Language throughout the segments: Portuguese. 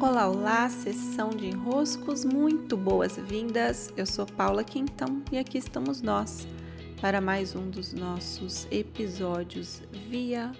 Olá, olá, sessão de enroscos, muito boas-vindas. Eu sou Paula Quintão e aqui estamos nós para mais um dos nossos episódios via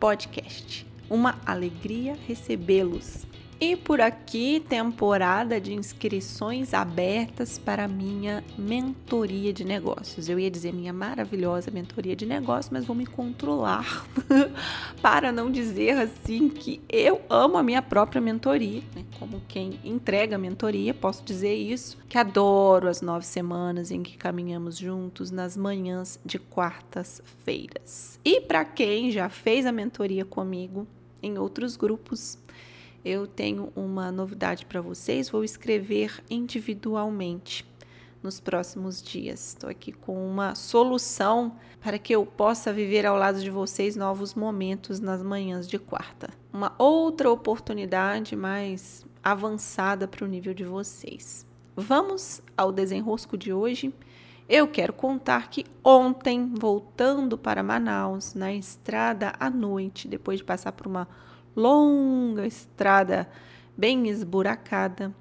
podcast. Uma alegria recebê-los. E por aqui, temporada de inscrições abertas para minha mentoria de negócios. Eu ia dizer minha maravilhosa mentoria de negócios, mas vou me controlar para não dizer assim que eu amo a minha própria mentoria. Né? Como quem entrega a mentoria, posso dizer isso, que adoro as nove semanas em que caminhamos juntos nas manhãs de quartas-feiras. E para quem já fez a mentoria comigo em outros grupos, eu tenho uma novidade para vocês. Vou escrever individualmente nos próximos dias. Estou aqui com uma solução para que eu possa viver ao lado de vocês novos momentos nas manhãs de quarta. Uma outra oportunidade mais avançada para o nível de vocês. Vamos ao desenrosco de hoje. Eu quero contar que ontem, voltando para Manaus, na estrada à noite, depois de passar por uma longa estrada bem esburacada,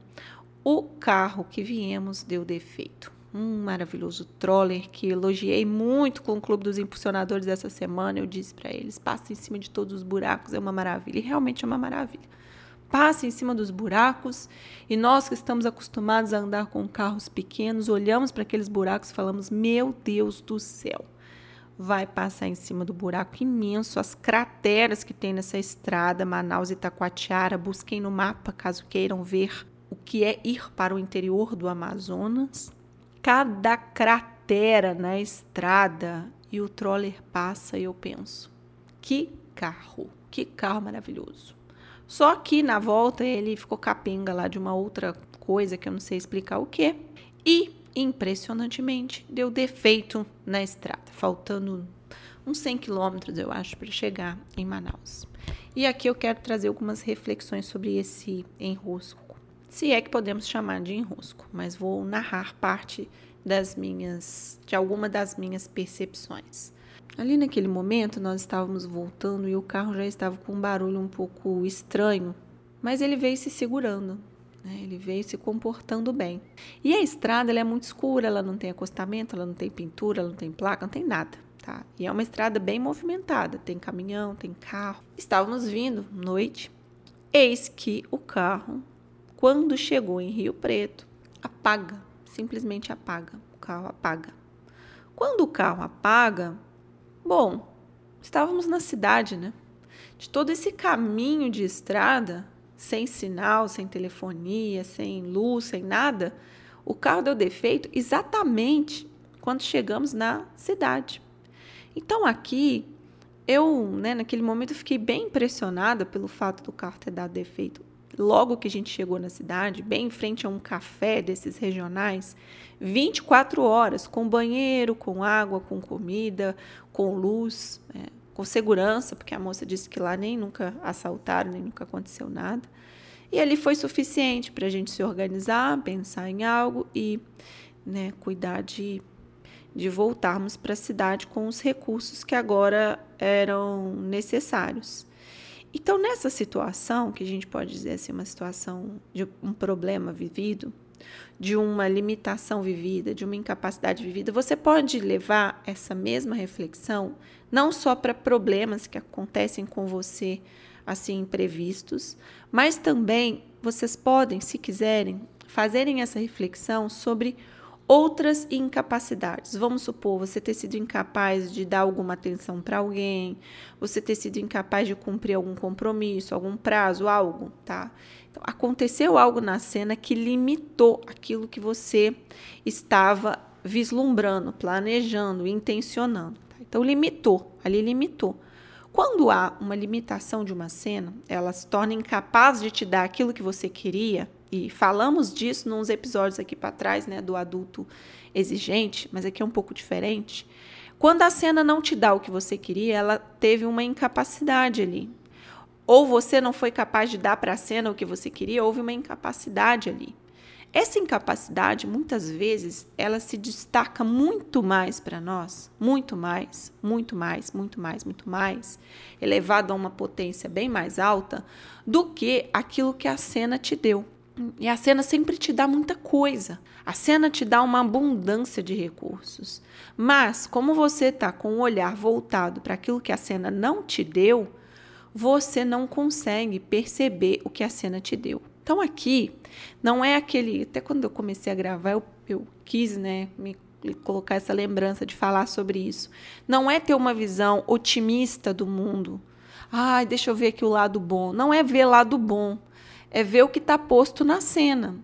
o carro que viemos deu defeito. Um maravilhoso troller que elogiei muito com o Clube dos Impulsionadores essa semana. Eu disse para eles: passa em cima de todos os buracos, é uma maravilha. E realmente é uma maravilha. Passa em cima dos buracos e nós que estamos acostumados a andar com carros pequenos, olhamos para aqueles buracos e falamos: Meu Deus do céu! Vai passar em cima do buraco imenso, as crateras que tem nessa estrada Manaus Itacoatiara. Busquem no mapa caso queiram ver o que é ir para o interior do Amazonas. Cada cratera na estrada e o troller passa e eu penso: que carro, que carro maravilhoso. Só que na volta ele ficou capenga lá de uma outra coisa que eu não sei explicar o que. E impressionantemente, deu defeito na estrada, faltando uns 100 quilômetros, eu acho, para chegar em Manaus. E aqui eu quero trazer algumas reflexões sobre esse enrosco, se é que podemos chamar de enrosco, mas vou narrar parte das minhas, de alguma das minhas percepções. Ali naquele momento nós estávamos voltando e o carro já estava com um barulho um pouco estranho, mas ele veio se segurando. Né? Ele veio se comportando bem. E a estrada é muito escura, ela não tem acostamento, ela não tem pintura, ela não tem placa, não tem nada. Tá? E é uma estrada bem movimentada, tem caminhão, tem carro. Estávamos vindo noite, eis que o carro, quando chegou em Rio Preto, apaga, simplesmente apaga. O carro apaga. Quando o carro apaga, bom, estávamos na cidade, né? De todo esse caminho de estrada, sem sinal, sem telefonia, sem luz, sem nada, o carro deu defeito exatamente quando chegamos na cidade. Então aqui eu, né, naquele momento, fiquei bem impressionada pelo fato do carro ter dado defeito. Logo que a gente chegou na cidade, bem em frente a um café desses regionais, 24 horas, com banheiro, com água, com comida, com luz. É, com segurança, porque a moça disse que lá nem nunca assaltaram, nem nunca aconteceu nada. E ali foi suficiente para a gente se organizar, pensar em algo e né, cuidar de, de voltarmos para a cidade com os recursos que agora eram necessários. Então, nessa situação, que a gente pode dizer assim, uma situação de um problema vivido, de uma limitação vivida, de uma incapacidade vivida, você pode levar essa mesma reflexão não só para problemas que acontecem com você assim imprevistos, mas também vocês podem, se quiserem, fazerem essa reflexão sobre outras incapacidades. Vamos supor você ter sido incapaz de dar alguma atenção para alguém, você ter sido incapaz de cumprir algum compromisso, algum prazo, algo, tá? Então, aconteceu algo na cena que limitou aquilo que você estava vislumbrando, planejando, intencionando. Tá? Então, limitou, ali limitou. Quando há uma limitação de uma cena, ela se torna incapaz de te dar aquilo que você queria, e falamos disso nos episódios aqui para trás, né, do adulto exigente, mas aqui é um pouco diferente. Quando a cena não te dá o que você queria, ela teve uma incapacidade ali. Ou você não foi capaz de dar para a cena o que você queria, houve uma incapacidade ali. Essa incapacidade, muitas vezes, ela se destaca muito mais para nós, muito mais, muito mais, muito mais, muito mais, elevado a uma potência bem mais alta do que aquilo que a cena te deu. E a cena sempre te dá muita coisa. A cena te dá uma abundância de recursos. Mas, como você está com o olhar voltado para aquilo que a cena não te deu, você não consegue perceber o que a cena te deu. Então, aqui, não é aquele. Até quando eu comecei a gravar, eu, eu quis, né, me colocar essa lembrança de falar sobre isso. Não é ter uma visão otimista do mundo. Ai, deixa eu ver aqui o lado bom. Não é ver lado bom é ver o que está posto na cena.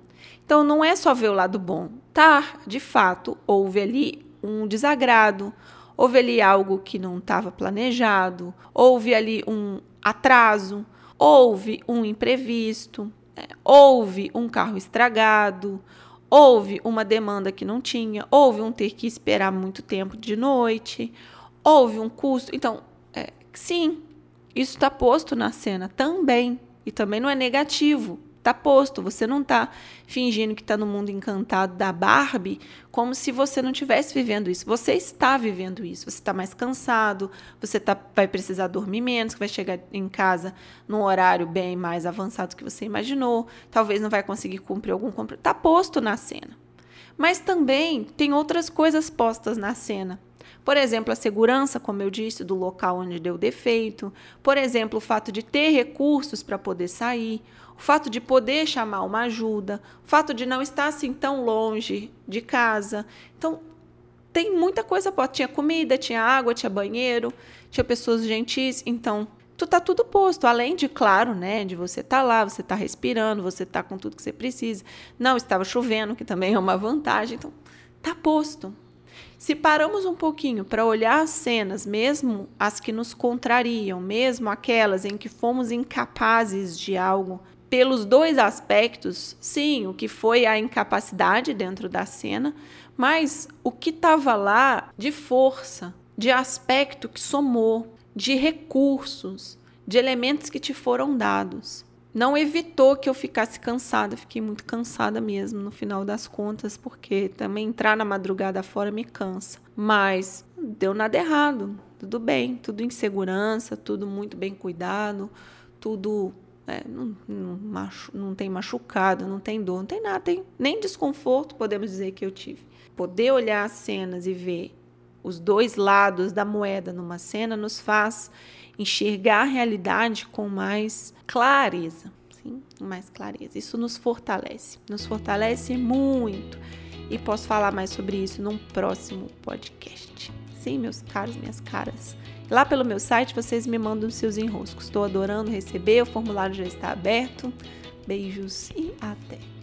Então não é só ver o lado bom. Tá, de fato, houve ali um desagrado, houve ali algo que não estava planejado, houve ali um atraso, houve um imprevisto, né? houve um carro estragado, houve uma demanda que não tinha, houve um ter que esperar muito tempo de noite, houve um custo. Então, é, sim, isso está posto na cena também. E também não é negativo. Tá posto, você não tá fingindo que está no mundo encantado da Barbie, como se você não estivesse vivendo isso. Você está vivendo isso. Você está mais cansado, você tá, vai precisar dormir menos, vai chegar em casa num horário bem mais avançado que você imaginou. Talvez não vai conseguir cumprir algum compromisso. Está posto na cena. Mas também tem outras coisas postas na cena. Por exemplo, a segurança, como eu disse, do local onde deu defeito. Por exemplo, o fato de ter recursos para poder sair. O fato de poder chamar uma ajuda. O fato de não estar assim tão longe de casa. Então, tem muita coisa. Tinha comida, tinha água, tinha banheiro, tinha pessoas gentis. Então, tu tá tudo posto, além de, claro, né, de você tá lá, você tá respirando, você tá com tudo que você precisa. Não estava chovendo, que também é uma vantagem. Então, tá posto. Se paramos um pouquinho para olhar as cenas, mesmo as que nos contrariam, mesmo aquelas em que fomos incapazes de algo, pelos dois aspectos, sim, o que foi a incapacidade dentro da cena, mas o que estava lá de força, de aspecto que somou, de recursos, de elementos que te foram dados não evitou que eu ficasse cansada. Fiquei muito cansada mesmo no final das contas, porque também entrar na madrugada fora me cansa. Mas deu nada errado. Tudo bem, tudo em segurança, tudo muito bem cuidado, tudo é, não, não, machu, não tem machucado, não tem dor, não tem nada, tem nem desconforto, podemos dizer que eu tive. Poder olhar as cenas e ver os dois lados da moeda numa cena nos faz enxergar a realidade com mais clareza, sim, mais clareza. Isso nos fortalece, nos fortalece muito. E posso falar mais sobre isso num próximo podcast. Sim, meus caros, minhas caras. Lá pelo meu site vocês me mandam seus enroscos. Estou adorando receber, o formulário já está aberto. Beijos e até!